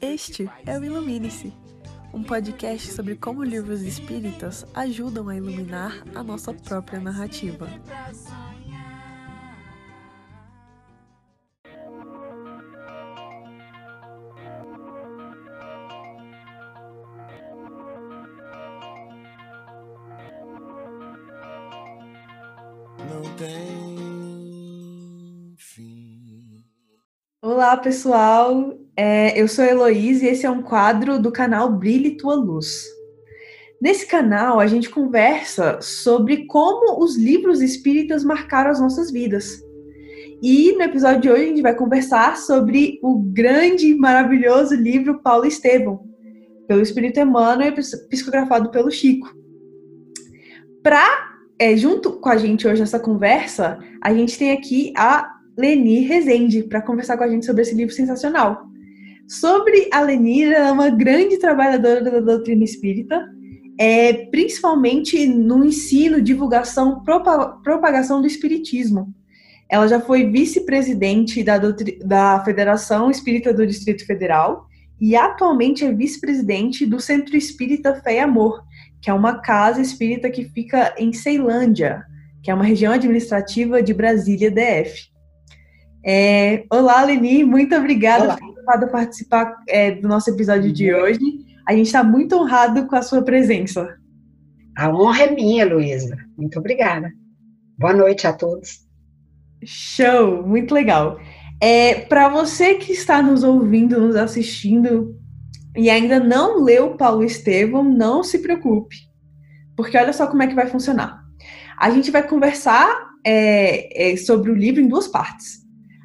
Este é o Ilumine-se, um podcast sobre como livros espíritas ajudam a iluminar a nossa própria narrativa. não tem fim. Olá, pessoal. É, eu sou Heloísa e esse é um quadro do canal Brilhe Tua Luz. Nesse canal, a gente conversa sobre como os livros espíritas marcaram as nossas vidas. E no episódio de hoje, a gente vai conversar sobre o grande e maravilhoso livro Paulo Estevão, pelo Espírito Emmanuel e psicografado pelo Chico. Para é, junto com a gente hoje nessa conversa, a gente tem aqui a Leni Rezende para conversar com a gente sobre esse livro sensacional. Sobre a Leni, ela é uma grande trabalhadora da doutrina espírita, é, principalmente no ensino, divulgação, propagação do espiritismo. Ela já foi vice-presidente da, da Federação Espírita do Distrito Federal e atualmente é vice-presidente do Centro Espírita Fé e Amor, que é uma casa espírita que fica em Ceilândia, que é uma região administrativa de Brasília DF. É, olá, Leni, muito obrigada olá. por participar é, do nosso episódio uhum. de hoje. A gente está muito honrado com a sua presença. A honra é minha, Luísa. Muito obrigada. Boa noite a todos. Show, muito legal. É, Para você que está nos ouvindo, nos assistindo, e ainda não leu Paulo Estevão, não se preocupe, porque olha só como é que vai funcionar. A gente vai conversar é, é, sobre o livro em duas partes.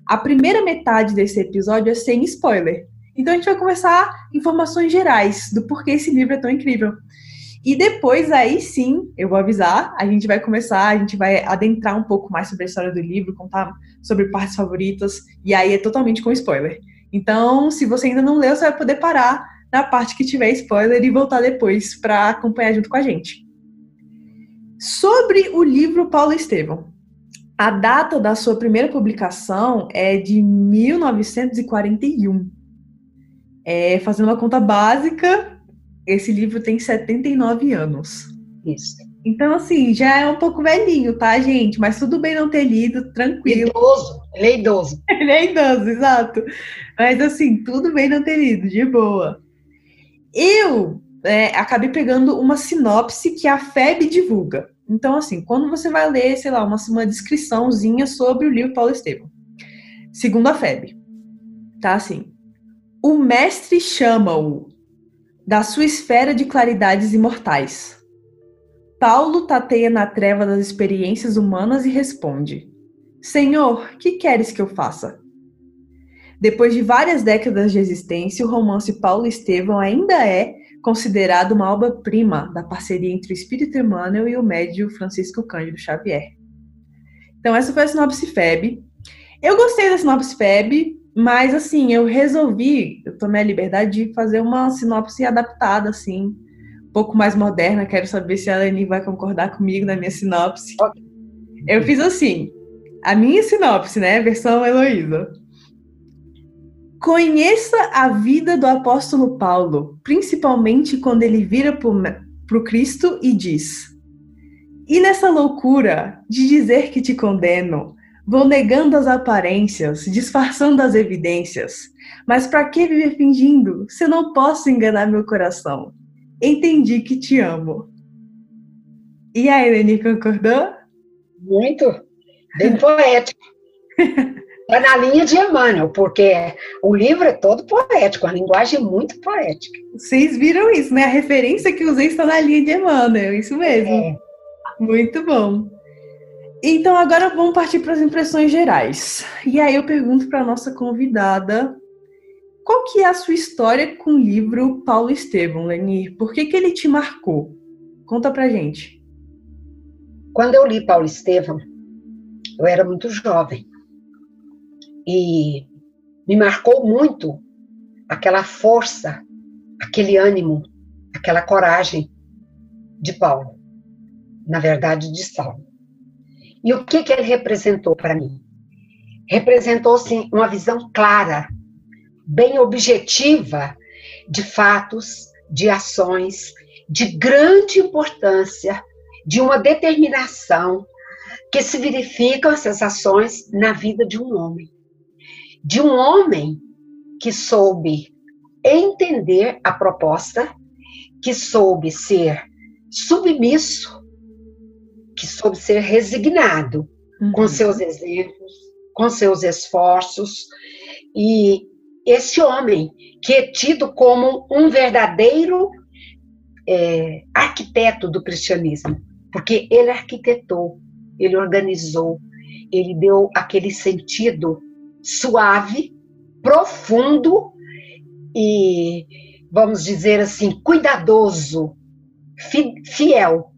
A primeira metade desse episódio é sem spoiler. Então a gente vai conversar informações gerais do porquê esse livro é tão incrível. E depois, aí sim, eu vou avisar, a gente vai começar, a gente vai adentrar um pouco mais sobre a história do livro, contar sobre partes favoritas, e aí é totalmente com spoiler. Então, se você ainda não leu, você vai poder parar na parte que tiver spoiler e voltar depois para acompanhar junto com a gente. Sobre o livro Paulo Estevão. A data da sua primeira publicação é de 1941. É, fazendo uma conta básica, esse livro tem 79 anos. Isso. Então, assim, já é um pouco velhinho, tá, gente? Mas tudo bem não ter lido, tranquilo. Idoso, ele é idoso. ele é idoso, exato. Mas, assim, tudo bem não ter lido, de boa. Eu é, acabei pegando uma sinopse que a FEB divulga. Então, assim, quando você vai ler, sei lá, uma, uma descriçãozinha sobre o livro Paulo Estevam. Segundo a FEB, tá assim. O mestre chama-o da sua esfera de claridades imortais. Paulo tateia na treva das experiências humanas e responde: Senhor, que queres que eu faça? Depois de várias décadas de existência, o romance Paulo Estevão ainda é considerado uma obra-prima da parceria entre o espírito Emmanuel e o médio Francisco Cândido Xavier. Então, essa foi a sinopse FEB. Eu gostei da sinopse FEB, mas, assim, eu resolvi, eu tomei a liberdade de fazer uma sinopse adaptada, assim, um pouco mais moderna. Quero saber se a Leni vai concordar comigo na minha sinopse. Eu fiz assim, a minha sinopse, né, versão Heloísa. Conheça a vida do apóstolo Paulo, principalmente quando ele vira para o Cristo e diz: E nessa loucura de dizer que te condeno, vou negando as aparências, disfarçando as evidências. Mas para que viver fingindo, se não posso enganar meu coração? Entendi que te amo. E aí, Leni, concordou? Muito. Bem poético. É na linha de Emmanuel, porque o livro é todo poético, a linguagem é muito poética. Vocês viram isso, né? A referência que usei está na linha de Emmanuel, isso mesmo. É. Muito bom. Então agora vamos partir para as impressões gerais. E aí eu pergunto para a nossa convidada, qual que é a sua história com o livro Paulo Estevam, Lenir? Por que, que ele te marcou? Conta pra gente. Quando eu li Paulo Estevam, eu era muito jovem e me marcou muito aquela força, aquele ânimo, aquela coragem de Paulo, na verdade de Saulo. E o que, que ele representou para mim? Representou, sim, uma visão clara, bem objetiva de fatos, de ações de grande importância, de uma determinação que se verificam essas ações na vida de um homem. De um homem que soube entender a proposta, que soube ser submisso, que soube ser resignado uhum. com seus exemplos, com seus esforços, e esse homem que é tido como um verdadeiro é, arquiteto do cristianismo, porque ele arquitetou, ele organizou, ele deu aquele sentido suave, profundo e, vamos dizer assim, cuidadoso, fiel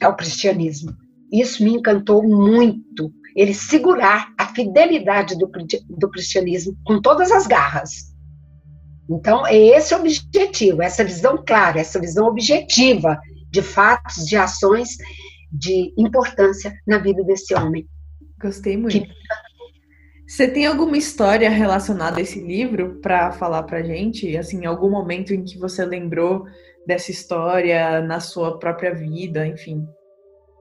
ao cristianismo. Isso me encantou muito, ele segurar a fidelidade do, do cristianismo com todas as garras. Então, é esse o objetivo, essa visão clara, essa visão objetiva de fatos, de ações de importância na vida desse homem. Gostei muito. Que... Você tem alguma história relacionada a esse livro para falar para gente? Assim, algum momento em que você lembrou dessa história na sua própria vida, enfim?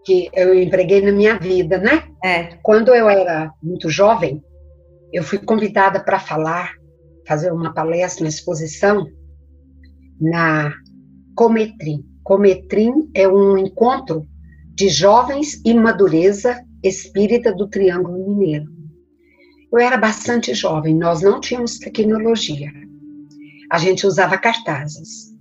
Que eu empreguei na minha vida, né? É. Quando eu era muito jovem, eu fui convidada para falar fazer uma palestra, uma exposição na Cometrim. Cometrim é um encontro de jovens e madureza espírita do Triângulo Mineiro. Eu era bastante jovem, nós não tínhamos tecnologia. A gente usava cartazes.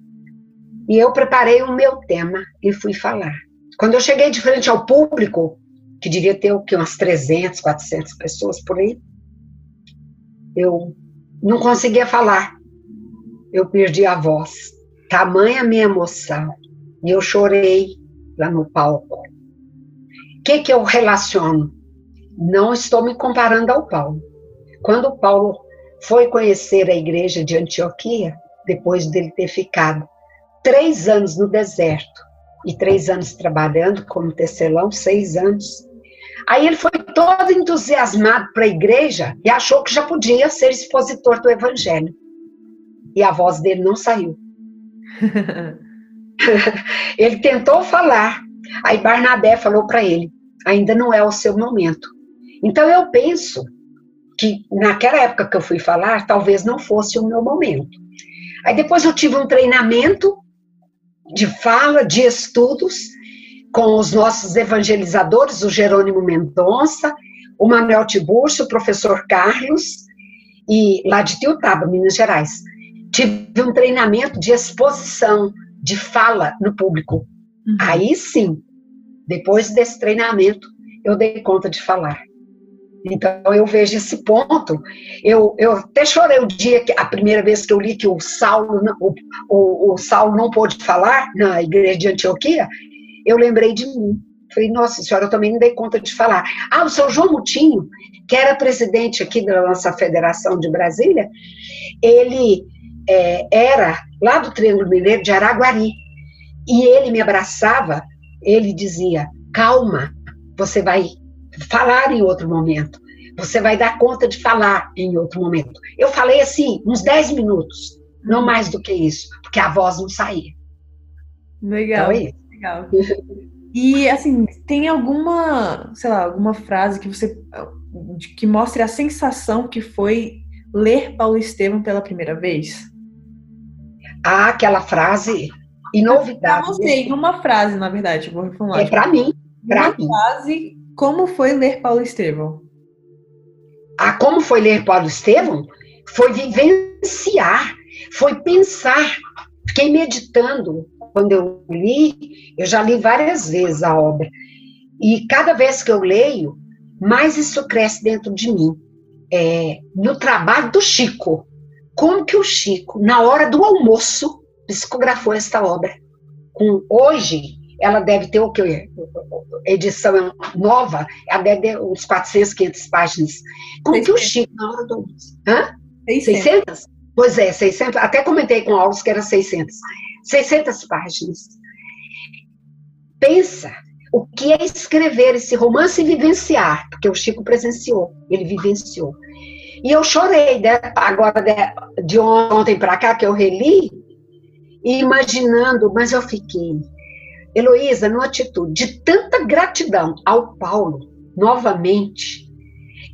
E eu preparei o meu tema e fui falar. Quando eu cheguei de frente ao público, que devia ter o que umas 300, 400 pessoas por aí, eu não conseguia falar. Eu perdi a voz. Tamanha minha emoção. E eu chorei lá no palco. O que, que eu relaciono? Não estou me comparando ao Paulo. Quando o Paulo foi conhecer a igreja de Antioquia, depois dele ter ficado três anos no deserto e três anos trabalhando como tecelão, seis anos, Aí ele foi todo entusiasmado para a igreja e achou que já podia ser expositor do evangelho. E a voz dele não saiu. ele tentou falar. Aí Barnabé falou para ele: ainda não é o seu momento. Então eu penso que naquela época que eu fui falar, talvez não fosse o meu momento. Aí depois eu tive um treinamento de fala, de estudos, com os nossos evangelizadores, o Jerônimo Mendonça, o Manuel Tiburcio, o professor Carlos, e lá de Tiutaba, Minas Gerais. Tive um treinamento de exposição, de fala no público. Uhum. Aí sim, depois desse treinamento, eu dei conta de falar. Então eu vejo esse ponto. Eu, eu até chorei o dia que a primeira vez que eu li que o Saulo, o, o, o Saulo não pôde falar na igreja de Antioquia eu lembrei de mim. Falei, nossa senhora, eu também não dei conta de falar. Ah, o seu João Mutinho, que era presidente aqui da nossa federação de Brasília, ele é, era lá do Triângulo Mineiro de Araguari. E ele me abraçava, ele dizia: calma, você vai falar em outro momento. Você vai dar conta de falar em outro momento. Eu falei assim, uns 10 minutos, não mais do que isso, porque a voz não saía. Legal. Então, é Legal. E assim, tem alguma, sei lá, alguma frase que você que mostre a sensação que foi ler Paulo Estevam pela primeira vez? Ah, aquela frase novidade. Pra você, uma frase, na verdade, vou reformular. É para mim, para mim. frase, como foi ler Paulo Estevam? Ah, como foi ler Paulo Estevam? Foi vivenciar, foi pensar. Fiquei meditando, quando eu li, eu já li várias vezes a obra. E cada vez que eu leio, mais isso cresce dentro de mim. É, no trabalho do Chico. Como que o Chico, na hora do almoço, psicografou esta obra? Com, hoje, ela deve ter o que? Edição nova, ela deve ter uns 400, 500 páginas. Como 600. que o Chico, na hora do? Hã? 600. 600? Pois é, 600. Até comentei com o Alves que era 600. 600 páginas. Pensa o que é escrever esse romance e vivenciar, porque o Chico presenciou, ele vivenciou. E eu chorei, né? agora de, de ontem para cá, que eu reli, imaginando, mas eu fiquei, Heloísa, numa atitude de tanta gratidão ao Paulo, novamente,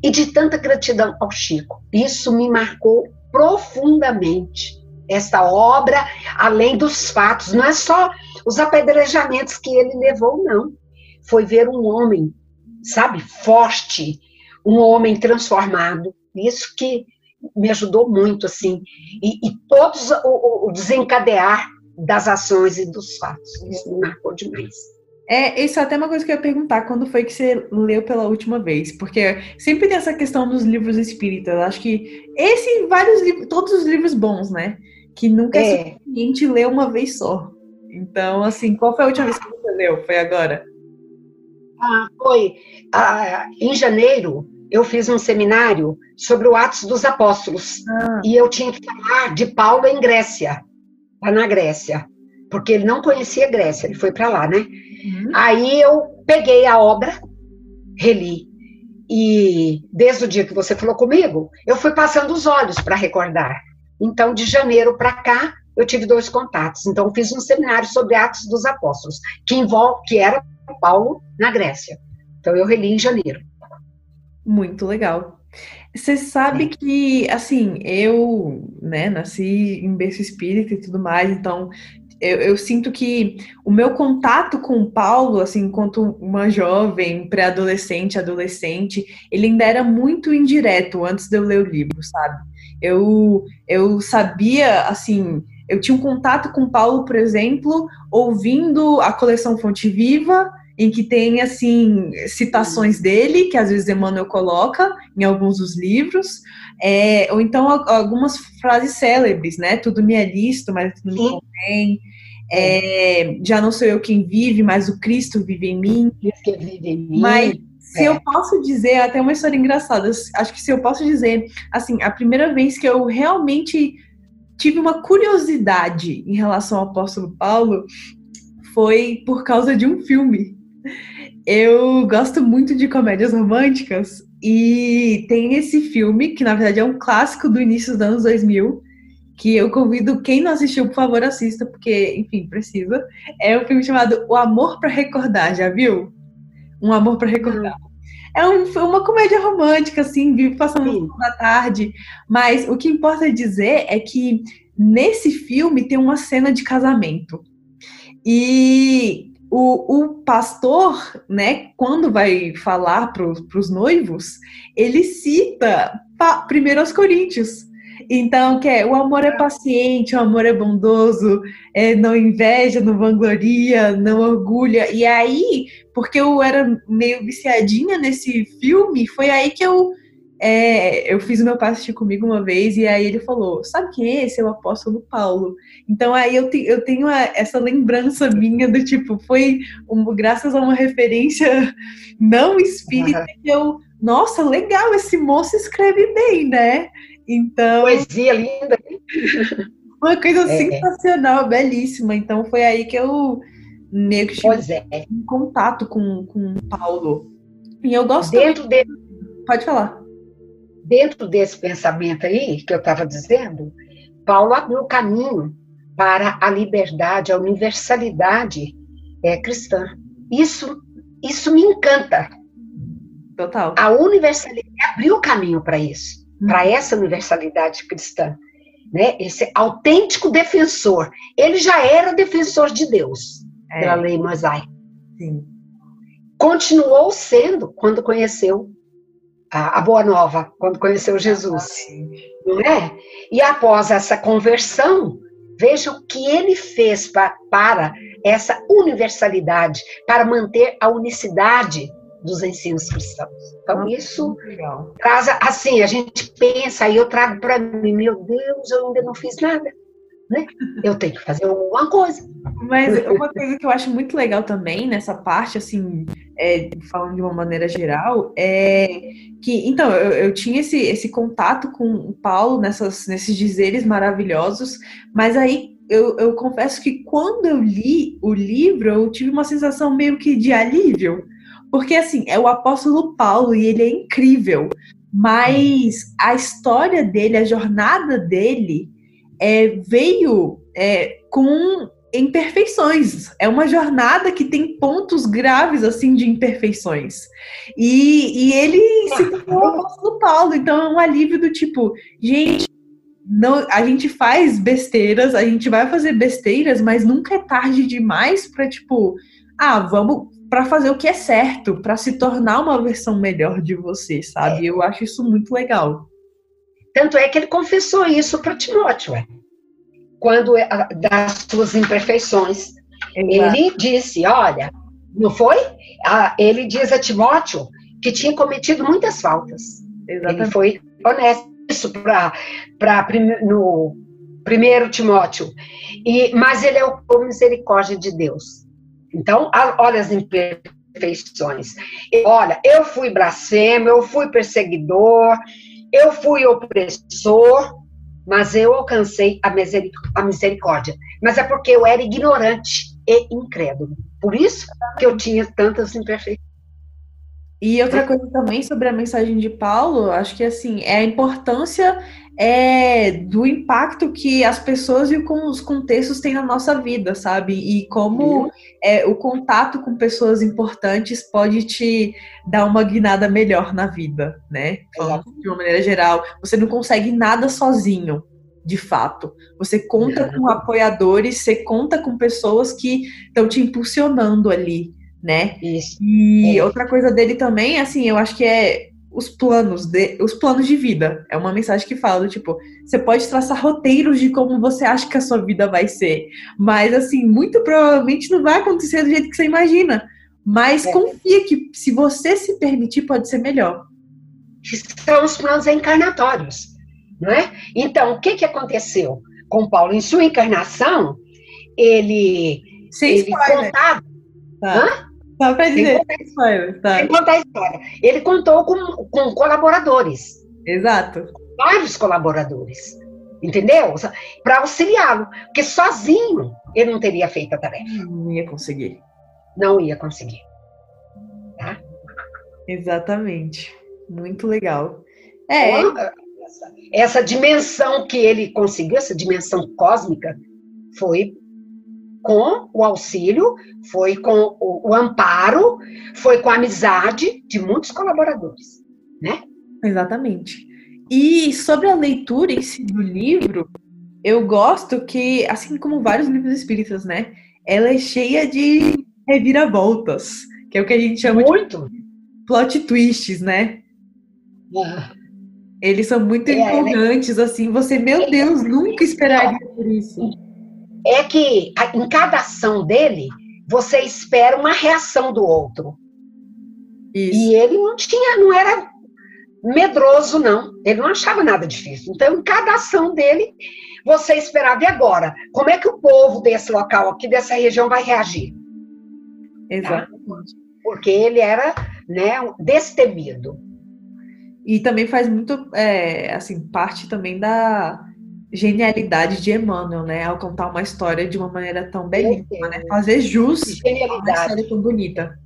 e de tanta gratidão ao Chico. Isso me marcou profundamente. Essa obra, além dos fatos, não é só os apedrejamentos que ele levou, não. Foi ver um homem, sabe, forte, um homem transformado. Isso que me ajudou muito, assim. E, e todos o, o, desencadear das ações e dos fatos. Isso me marcou demais. É, isso é até uma coisa que eu ia perguntar, quando foi que você leu pela última vez? Porque sempre tem essa questão dos livros espíritas. Acho que esse e vários livros, todos os livros bons, né? Que nunca é, é suficiente ler uma vez só. Então, assim, qual foi a última vez que você leu? Foi agora? Ah, foi. Ah, em janeiro, eu fiz um seminário sobre o Atos dos Apóstolos. Ah. E eu tinha que falar de Paulo em Grécia, lá na Grécia. Porque ele não conhecia Grécia, ele foi para lá, né? Uhum. Aí eu peguei a obra, reli. E desde o dia que você falou comigo, eu fui passando os olhos para recordar. Então, de janeiro para cá, eu tive dois contatos. Então, fiz um seminário sobre Atos dos Apóstolos, que envolve, que era Paulo na Grécia. Então, eu reli em janeiro. Muito legal. Você sabe que, assim, eu, né, nasci em berço espírita e tudo mais, então eu, eu, sinto que o meu contato com o Paulo, assim, enquanto uma jovem, pré-adolescente, adolescente, ele ainda era muito indireto antes de eu ler o livro, sabe? Eu, eu sabia, assim, eu tinha um contato com o Paulo, por exemplo, ouvindo a coleção Fonte Viva, em que tem assim citações dele que às vezes Emmanuel coloca em alguns dos livros, é, ou então algumas frases célebres, né? Tudo me é listo, mas tudo me convém. É, já não sou eu quem vive, mas o Cristo vive em mim. Cristo vive em mim. Mas se é. eu posso dizer, até uma história engraçada, acho que se eu posso dizer, assim, a primeira vez que eu realmente tive uma curiosidade em relação ao apóstolo Paulo foi por causa de um filme eu gosto muito de comédias românticas e tem esse filme, que na verdade é um clássico do início dos anos 2000, que eu convido quem não assistiu, por favor, assista, porque, enfim, precisa. É um filme chamado O Amor para Recordar, já viu? Um Amor para Recordar. É um, uma comédia romântica, assim, vive passando da tarde, mas o que importa dizer é que nesse filme tem uma cena de casamento. E o, o pastor, né, quando vai falar para os noivos, ele cita primeiro aos Coríntios. Então, que é, o amor é paciente, o amor é bondoso, é, não inveja, não vangloria, não orgulha. E aí, porque eu era meio viciadinha nesse filme, foi aí que eu é, eu fiz o meu assistir comigo uma vez e aí ele falou: Sabe quem é esse? É o apóstolo Paulo. Então aí eu, te, eu tenho a, essa lembrança minha do tipo, foi um, graças a uma referência não espírita uhum. que eu, nossa, legal, esse moço escreve bem, né? Então. Poesia linda. Uma coisa é. sensacional, belíssima. Então foi aí que eu meio que tive é. um contato com, com Paulo. E eu gosto. Dentro dele. Pode falar dentro desse pensamento aí que eu estava dizendo, Paulo abriu o caminho para a liberdade, a universalidade é, cristã. Isso, isso me encanta. Total. A universalidade abriu o caminho para isso, hum. para essa universalidade cristã. Né? Esse autêntico defensor. Ele já era defensor de Deus, é. pela lei mosaica. Sim. Continuou sendo quando conheceu a, a Boa Nova, quando conheceu Jesus. Não é? E após essa conversão, veja o que ele fez pa, para essa universalidade, para manter a unicidade dos ensinos cristãos. Então, isso traz, assim, a gente pensa, e eu trago para mim, meu Deus, eu ainda não fiz nada né? Eu tenho que fazer alguma coisa. Mas uma coisa que eu acho muito legal também nessa parte, assim, é, falando de uma maneira geral, é que, então, eu, eu, tinha esse, esse contato com o Paulo nessas, nesses dizeres maravilhosos, mas aí eu, eu confesso que quando eu li o livro, eu tive uma sensação meio que de alívio, porque, assim, é o apóstolo Paulo e ele é incrível. mas a história dele, a jornada dele, é, veio é, com imperfeições. É uma jornada que tem pontos graves assim de imperfeições. E, e ele se tornou o apóstolo Paulo, então é um alívio do tipo, gente, não, a gente faz besteiras, a gente vai fazer besteiras, mas nunca é tarde demais para tipo, ah, vamos para fazer o que é certo, para se tornar uma versão melhor de você, sabe? É. Eu acho isso muito legal. Tanto é que ele confessou isso para Timóteo? Quando é, das suas imperfeições. Exato. Ele disse, olha, não foi? Ele diz a Timóteo que tinha cometido muitas faltas. Exatamente. Ele foi honesto isso para no primeiro Timóteo. E, mas ele é o misericórdia de Deus. Então, olha as imperfeições. Olha, eu fui blasfemo, eu fui perseguidor, eu fui opressor, mas eu alcancei a, a misericórdia. Mas é porque eu era ignorante e incrédulo. Por isso que eu tinha tantas imperfeições. E outra coisa também sobre a mensagem de Paulo, acho que assim, é a importância é, do impacto que as pessoas e os contextos têm na nossa vida, sabe? E como é, o contato com pessoas importantes pode te dar uma guinada melhor na vida, né? Falando de uma maneira geral, você não consegue nada sozinho, de fato. Você conta com apoiadores, você conta com pessoas que estão te impulsionando ali né? Isso. E é. outra coisa dele também, assim, eu acho que é os planos de, os planos de vida. É uma mensagem que fala tipo, você pode traçar roteiros de como você acha que a sua vida vai ser, mas assim, muito provavelmente não vai acontecer do jeito que você imagina. Mas é. confia que se você se permitir, pode ser melhor. São os planos encarnatórios, não é? Então, o que que aconteceu com Paulo em sua encarnação? Ele Sem ele spoiler. contava Tá. Só para dizer, sem spoiler. Tá. Contar a história. Ele contou com, com colaboradores. Exato. Vários colaboradores. Entendeu? Para auxiliá-lo. Porque sozinho ele não teria feito a tarefa. Não ia conseguir. Não ia conseguir. Tá? Exatamente. Muito legal. É. Então, essa, essa dimensão que ele conseguiu, essa dimensão cósmica, foi com o auxílio, foi com o, o, amparo, foi com a amizade de muitos colaboradores, né? Exatamente. E sobre a leitura em si do livro, eu gosto que, assim como vários livros espíritas, né? Ela é cheia de reviravoltas, que é o que a gente chama muito. de plot twists, né? É. Eles são muito é, né? empolgantes, né? assim, você, meu Deus, nunca esperaria por isso é que em cada ação dele, você espera uma reação do outro. Isso. E ele não tinha, não era medroso, não. Ele não achava nada difícil. Então, em cada ação dele, você esperava. E agora? Como é que o povo desse local aqui, dessa região, vai reagir? Exatamente. Tá? Porque ele era né, destemido. E também faz muito, é, assim, parte também da genialidade de Emmanuel, né? Ao contar uma história de uma maneira tão belíssima, né? Fazer jus a uma história tão bonita.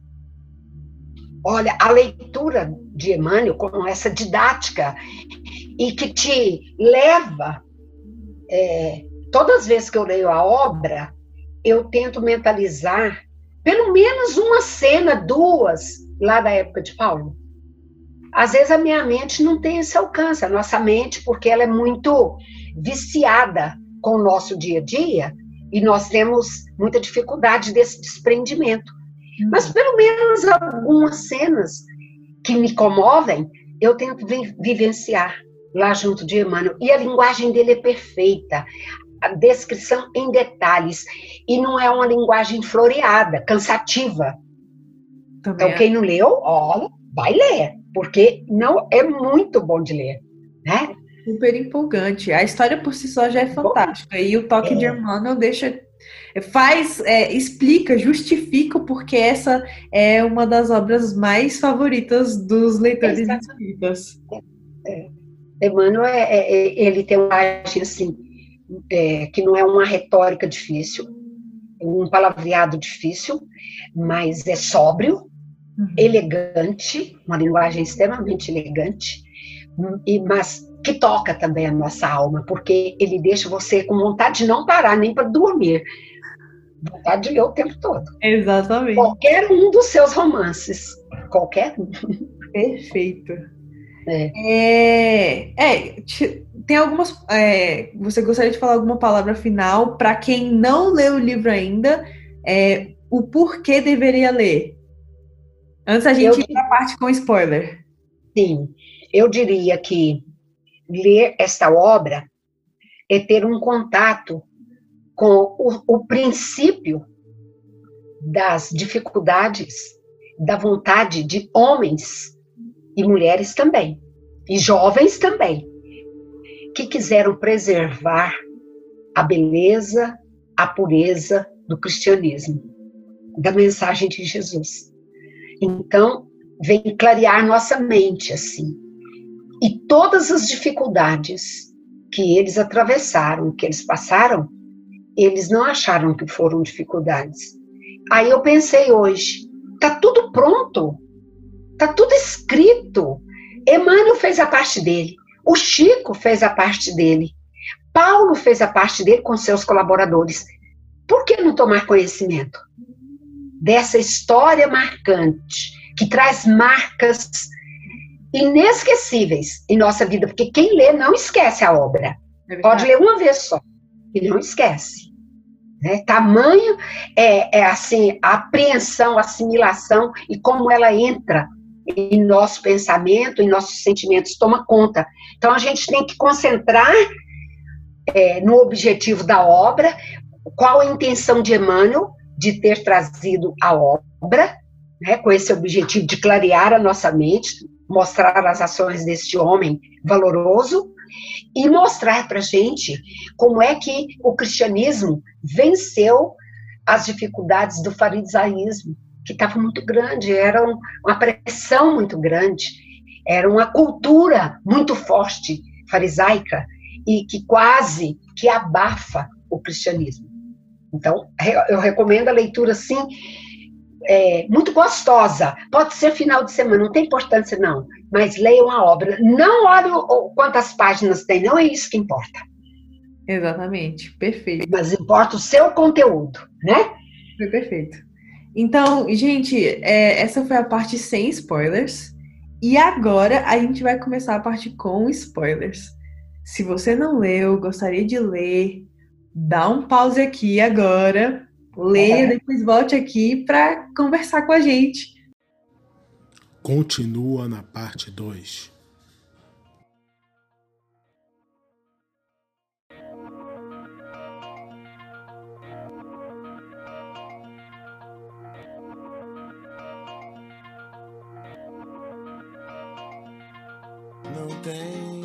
Olha, a leitura de Emmanuel com essa didática e que te leva, é, todas as vezes que eu leio a obra, eu tento mentalizar pelo menos uma cena, duas, lá da época de Paulo. Às vezes a minha mente não tem esse alcance, a nossa mente, porque ela é muito viciada com o nosso dia a dia e nós temos muita dificuldade desse desprendimento. Uhum. Mas pelo menos algumas cenas que me comovem, eu tento vivenciar lá junto de Emmanuel. E a linguagem dele é perfeita, a descrição em detalhes. E não é uma linguagem floreada, cansativa. Também então, é. quem não leu, olha, vai ler, porque não é muito bom de ler, né? super empolgante. A história por si só já é fantástica. E o toque é. de Emmanuel deixa. Faz, é, explica, justifica porque essa é uma das obras mais favoritas dos leitores espíritas. É. Emmanuel, é, é, é, ele tem uma imagem assim, é, que não é uma retórica difícil, um palavreado difícil, mas é sóbrio, uhum. elegante, uma linguagem extremamente elegante, e, mas que toca também a nossa alma, porque ele deixa você com vontade de não parar nem para dormir. Vontade de ler o tempo todo. Exatamente. Qualquer um dos seus romances. Qualquer um. Perfeito. É. é, é tem algumas. É, você gostaria de falar alguma palavra final para quem não leu o livro ainda? É, o porquê deveria ler? Antes a gente eu, ir para a parte com spoiler. Sim, eu diria que ler esta obra é ter um contato com o, o princípio das dificuldades, da vontade de homens e mulheres também, e jovens também, que quiseram preservar a beleza, a pureza do cristianismo, da mensagem de Jesus. Então, vem clarear nossa mente assim. E todas as dificuldades que eles atravessaram, que eles passaram, eles não acharam que foram dificuldades. Aí eu pensei hoje, tá tudo pronto. Tá tudo escrito. Emmanuel fez a parte dele. O Chico fez a parte dele. Paulo fez a parte dele com seus colaboradores. Por que não tomar conhecimento dessa história marcante, que traz marcas inesquecíveis em nossa vida? Porque quem lê não esquece a obra. É Pode ler uma vez só e não esquece. Né? Tamanho é, é assim a apreensão, a assimilação e como ela entra em nosso pensamento, em nossos sentimentos, toma conta. Então a gente tem que concentrar é, no objetivo da obra, qual a intenção de Emmanuel de ter trazido a obra, né, com esse objetivo de clarear a nossa mente, mostrar as ações deste homem valoroso e mostrar para gente como é que o cristianismo venceu as dificuldades do farisaísmo, que estava muito grande, era uma pressão muito grande, era uma cultura muito forte farisaica e que quase que abafa o cristianismo. Então, eu recomendo a leitura, sim, é, muito gostosa. Pode ser final de semana, não tem importância, não. Mas leiam a obra. Não olhem quantas páginas tem, não é isso que importa. Exatamente, perfeito. Mas importa o seu conteúdo, né? Foi perfeito. Então, gente, é, essa foi a parte sem spoilers. E agora a gente vai começar a parte com spoilers. Se você não leu, gostaria de ler, dá um pause aqui agora, leia, é. depois volte aqui para conversar com a gente. Continua na parte 2. não tem